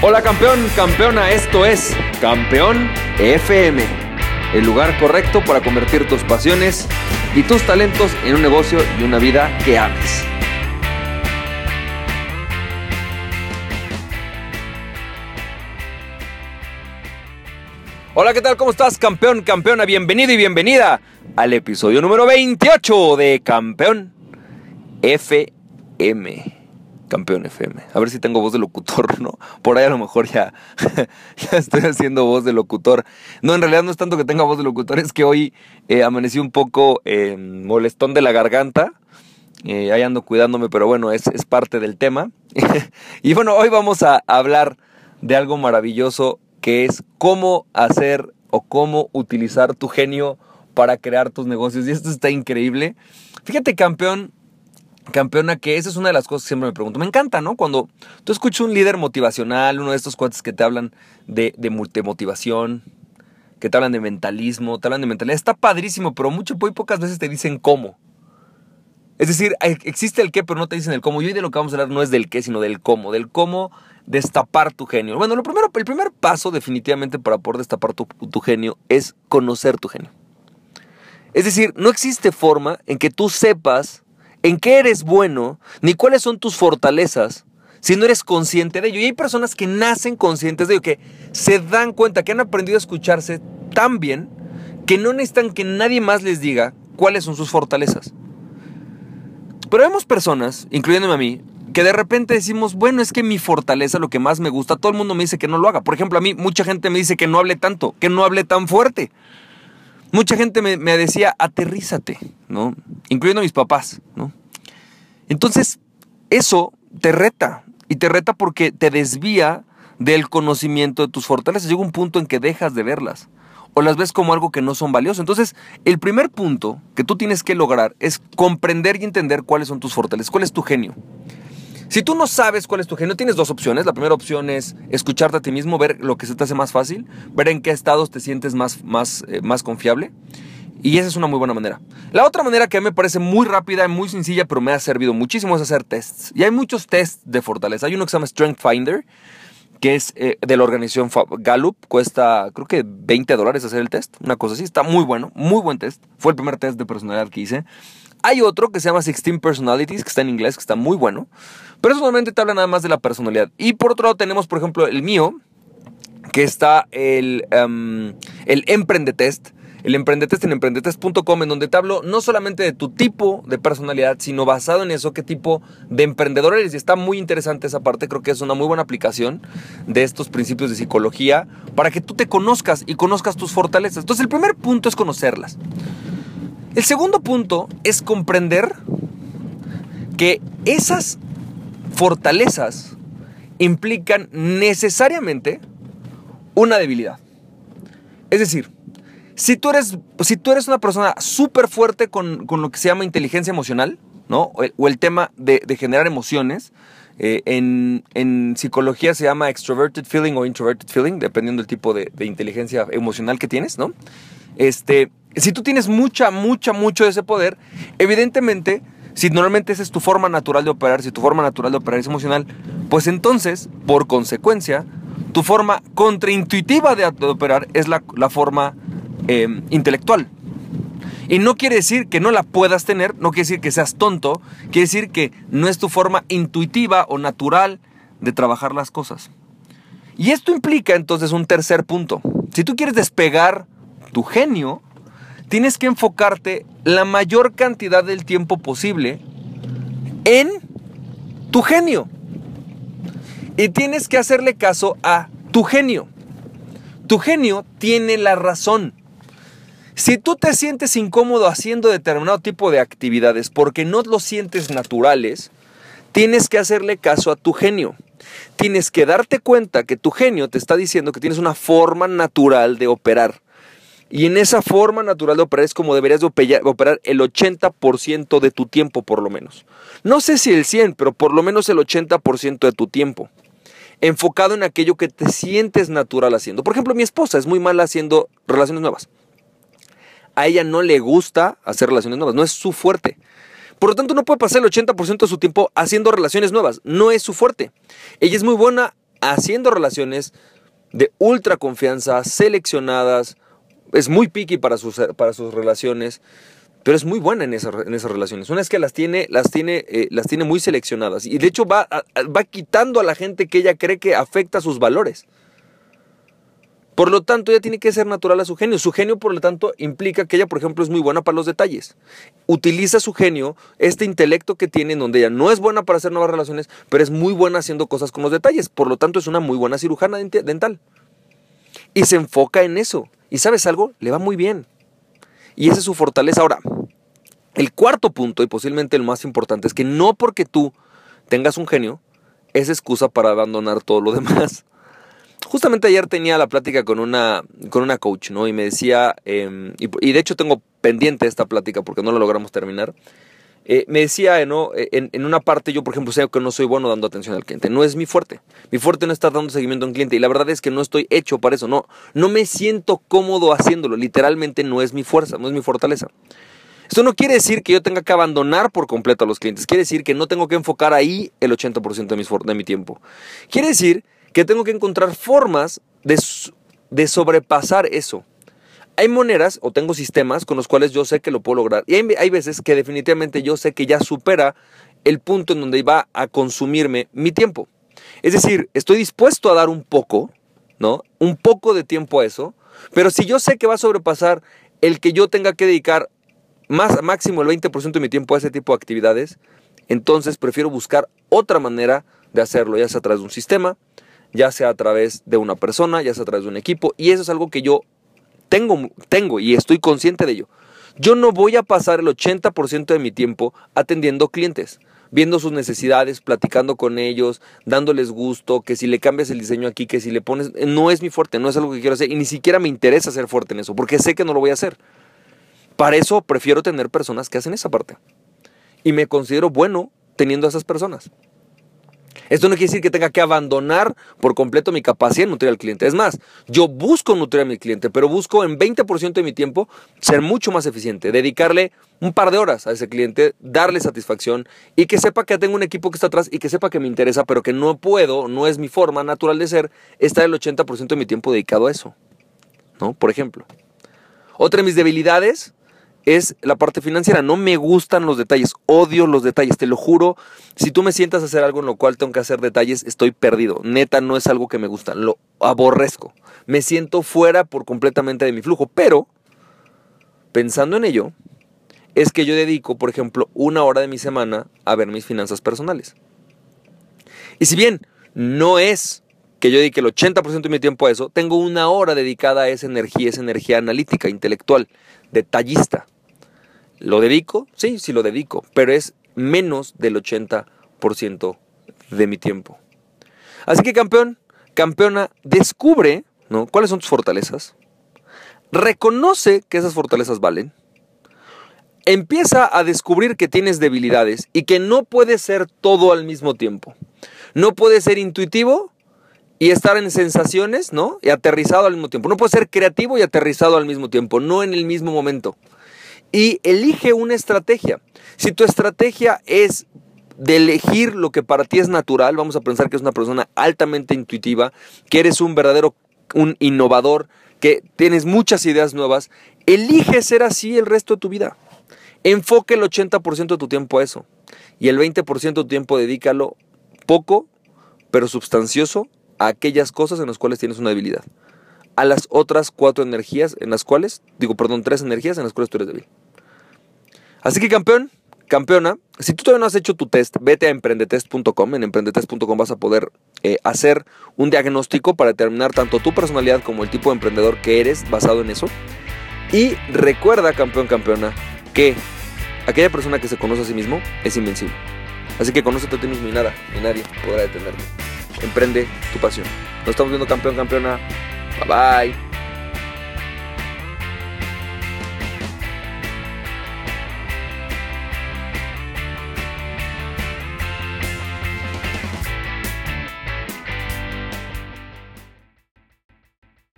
Hola campeón, campeona, esto es Campeón FM, el lugar correcto para convertir tus pasiones y tus talentos en un negocio y una vida que ames. Hola, ¿qué tal? ¿Cómo estás, campeón, campeona? Bienvenido y bienvenida al episodio número 28 de Campeón FM. Campeón FM. A ver si tengo voz de locutor, ¿no? Por ahí a lo mejor ya, ya estoy haciendo voz de locutor. No, en realidad no es tanto que tenga voz de locutor, es que hoy eh, amanecí un poco eh, molestón de la garganta. Eh, ahí ando cuidándome, pero bueno, es, es parte del tema. y bueno, hoy vamos a hablar de algo maravilloso que es cómo hacer o cómo utilizar tu genio para crear tus negocios. Y esto está increíble. Fíjate, campeón, campeona, que esa es una de las cosas que siempre me pregunto. Me encanta, ¿no? Cuando tú escuchas un líder motivacional, uno de estos cuates que te hablan de, de motivación, que te hablan de mentalismo, te hablan de mentalidad, está padrísimo, pero mucho, muy pocas veces te dicen cómo. Es decir, existe el qué, pero no te dicen el cómo. Y hoy de lo que vamos a hablar no es del qué, sino del cómo, del cómo destapar tu genio. Bueno, lo primero, el primer paso definitivamente para poder destapar tu genio es conocer tu genio. Es decir, no existe forma en que tú sepas en qué eres bueno, ni cuáles son tus fortalezas, si no eres consciente de ello. Y hay personas que nacen conscientes de ello, que se dan cuenta, que han aprendido a escucharse tan bien, que no necesitan que nadie más les diga cuáles son sus fortalezas. Pero vemos personas, incluyéndome a mí, que de repente decimos, bueno, es que mi fortaleza, lo que más me gusta, todo el mundo me dice que no lo haga. Por ejemplo, a mí mucha gente me dice que no hable tanto, que no hable tan fuerte. Mucha gente me, decía, aterrízate, ¿no? Incluyendo mis papás, ¿no? Entonces, eso te reta. Y te reta porque te desvía del conocimiento de tus fortalezas. Llega un punto en que dejas de verlas. O las ves como algo que no son valiosas. Entonces, el primer punto que tú tienes que lograr es comprender y entender cuáles son tus fortalezas. ¿Cuál es tu genio? Si tú no sabes cuál es tu genio, tienes dos opciones. La primera opción es escucharte a ti mismo, ver lo que se te hace más fácil, ver en qué estados te sientes más, más, eh, más confiable. Y esa es una muy buena manera. La otra manera que a mí me parece muy rápida y muy sencilla, pero me ha servido muchísimo, es hacer tests. Y hay muchos tests de fortaleza. Hay uno que se llama Strength Finder, que es eh, de la organización Gallup. Cuesta, creo que 20 dólares hacer el test. Una cosa así. Está muy bueno, muy buen test. Fue el primer test de personalidad que hice. Hay otro que se llama 16 Personalities, que está en inglés, que está muy bueno. Pero eso normalmente te habla nada más de la personalidad. Y por otro lado tenemos, por ejemplo, el mío, que está el, um, el Emprendetest. El Emprendetest en emprendetest.com, en donde te hablo no solamente de tu tipo de personalidad, sino basado en eso, qué tipo de emprendedor eres. Y está muy interesante esa parte, creo que es una muy buena aplicación de estos principios de psicología para que tú te conozcas y conozcas tus fortalezas. Entonces, el primer punto es conocerlas. El segundo punto es comprender que esas fortalezas implican necesariamente una debilidad. Es decir, si tú eres, si tú eres una persona súper fuerte con, lo que se llama inteligencia emocional, ¿no? O el, tema de, generar emociones, eh, en, psicología se llama extroverted feeling o introverted feeling, dependiendo del tipo de, de, inteligencia emocional que tienes, ¿no? Este, si tú tienes mucha, mucha, mucho de ese poder, evidentemente, si normalmente esa es tu forma natural de operar, si tu forma natural de operar es emocional, pues entonces, por consecuencia, tu forma contraintuitiva de, operar es la, forma em, intelectual. Y no quiere decir que no la puedas tener, no quiere decir que seas tonto, quiere decir que no es tu forma intuitiva o natural de trabajar las cosas. Y esto implica entonces un tercer punto. Si tú quieres despegar tu genio, tienes que enfocarte la mayor cantidad del tiempo posible en tu genio. Y tienes que hacerle caso a tu genio. Tu genio tiene la razón. Si tú te sientes incómodo haciendo determinado tipo de actividades porque no lo sientes naturales, tienes que hacerle caso a tu genio. Tienes que darte cuenta que tu genio te está diciendo que tienes una forma natural de operar. Y en esa forma natural de operar es como deberías de operar el 80% de tu tiempo por lo menos. No sé si el 100, pero por lo menos el 80% de tu tiempo. Enfocado en aquello que te sientes natural haciendo. Por ejemplo, mi esposa es muy mala haciendo relaciones nuevas. A ella no le gusta hacer relaciones nuevas, no es su fuerte. Por lo tanto, no puede pasar el 80% de su tiempo haciendo relaciones nuevas, no es su fuerte. Ella es muy buena haciendo relaciones de ultra confianza, seleccionadas, es muy picky para sus, para sus relaciones, pero es muy buena en, esas relaciones. Una vez que las tiene, las tiene, eh, las tiene muy seleccionadas. Y de hecho va, va quitando a la gente que ella cree que afecta sus valores. Por lo tanto, ella tiene que ser natural a su genio. Su genio, por lo tanto, implica que ella, por ejemplo, es muy buena para los detalles. Utiliza su genio, este intelecto que tiene, en donde ella no es buena para hacer nuevas relaciones, pero es muy buena haciendo cosas con los detalles. Por lo tanto, es una muy buena cirujana dental. Y se enfoca en eso. Y sabes algo, le va muy bien. Y esa es su fortaleza. Ahora, el cuarto punto, y posiblemente el más importante, es que no porque tú tengas un genio, es excusa para abandonar todo lo demás. Justamente ayer tenía la plática con una, con una coach, ¿no? Y me decía, em, y, de hecho tengo pendiente esta plática porque no lo logramos terminar. Eh, me decía, ¿no? E, en, una parte yo, por ejemplo, sé que no soy bueno dando atención al cliente. No es mi fuerte. Mi fuerte no está dando seguimiento a un cliente. Y la verdad es que no estoy hecho para eso. No, me siento cómodo haciéndolo. Literalmente no es mi fuerza, no es mi fortaleza. Esto no quiere decir que yo tenga que abandonar por completo a los clientes. Quiere decir que no tengo que enfocar ahí el 80% de mi, de mi tiempo. Quiere decir que tengo que encontrar formas de, sobrepasar eso. Hay maneras o tengo sistemas con los cuales yo sé que lo puedo lograr. Y hay, veces que definitivamente yo sé que ya supera el punto en donde va a consumirme mi tiempo. Es decir, estoy dispuesto a dar un poco, ¿no? Un poco de tiempo a eso, pero si yo sé que va a sobrepasar el que yo tenga que dedicar más máximo el 20% de mi tiempo a ese tipo de actividades, entonces prefiero buscar otra manera de hacerlo, ya sea a través de un sistema, ya sea a través de una persona, ya sea a través de un equipo, y eso es algo que yo tengo, tengo y estoy consciente de ello. Yo no voy a pasar el 80% de mi tiempo atendiendo clientes, viendo sus necesidades, platicando con ellos, dándoles gusto, que si le cambias el diseño aquí, que si le pones, no es mi fuerte, no es algo que quiero hacer y ni siquiera me interesa ser fuerte en eso, porque sé que no lo voy a hacer. Para eso prefiero tener personas que hacen esa parte. Y me considero bueno teniendo a esas personas. Esto no quiere decir que tenga que abandonar por completo mi capacidad de nutrir al cliente. Es más, yo busco nutrir a mi cliente, pero busco en 20% de mi tiempo ser mucho más eficiente, dedicarle un par de horas a ese cliente, darle satisfacción y que sepa que tengo un equipo que está atrás y que sepa que me interesa, pero que no puedo, no es mi forma natural de ser, estar el 80% de mi tiempo dedicado a eso. ¿No? Por ejemplo. Otra de mis debilidades es la parte financiera. No me gustan los detalles, odio los detalles, te lo juro. Si tú me sientas a hacer algo en lo cual tengo que hacer detalles, estoy perdido. Neta, no es algo que me gusta, lo aborrezco. Me siento fuera por completamente de mi flujo, pero pensando en ello, es que yo dedico, por ejemplo, una hora de mi semana a ver mis finanzas personales. Y si bien no es que yo dedique el 80% de mi tiempo a eso, tengo una hora dedicada a esa energía, esa energía analítica, intelectual, detallista. ¿Lo dedico? Sí, sí lo dedico, pero es menos del 80% de mi tiempo. Así que campeón, campeona, descubre ¿no? cuáles son tus fortalezas, reconoce que esas fortalezas valen, empieza a descubrir que tienes debilidades y que no puedes ser todo al mismo tiempo. No puedes ser intuitivo y estar en sensaciones, ¿no? Y aterrizado al mismo tiempo. No puedes ser creativo y aterrizado al mismo tiempo, no en el mismo momento y elige una estrategia. Si tu estrategia es de elegir lo que para ti es natural, vamos a pensar que es una persona altamente intuitiva, que eres un verdadero un innovador, que tienes muchas ideas nuevas, elige ser así el resto de tu vida. Enfoque el 80% de tu tiempo a eso y el 20% de tu tiempo dedícalo poco, pero sustancioso a aquellas cosas en las cuales tienes una debilidad. A las otras cuatro energías en las cuales, digo, perdón, tres energías en las cuales tú eres débil. Así que campeón, campeona, si tú todavía no has hecho tu test, vete a emprendetest.com. En emprendetest.com vas a poder eh, hacer un diagnóstico para determinar tanto tu personalidad como el tipo de emprendedor que eres basado en eso. Y recuerda, campeón, campeona, que aquella persona que se conoce a sí mismo es invencible. Así que conócete a ti mismo y nada, ni nadie podrá detenerte. Emprende tu pasión. Nos estamos viendo campeón, campeona. Bye bye.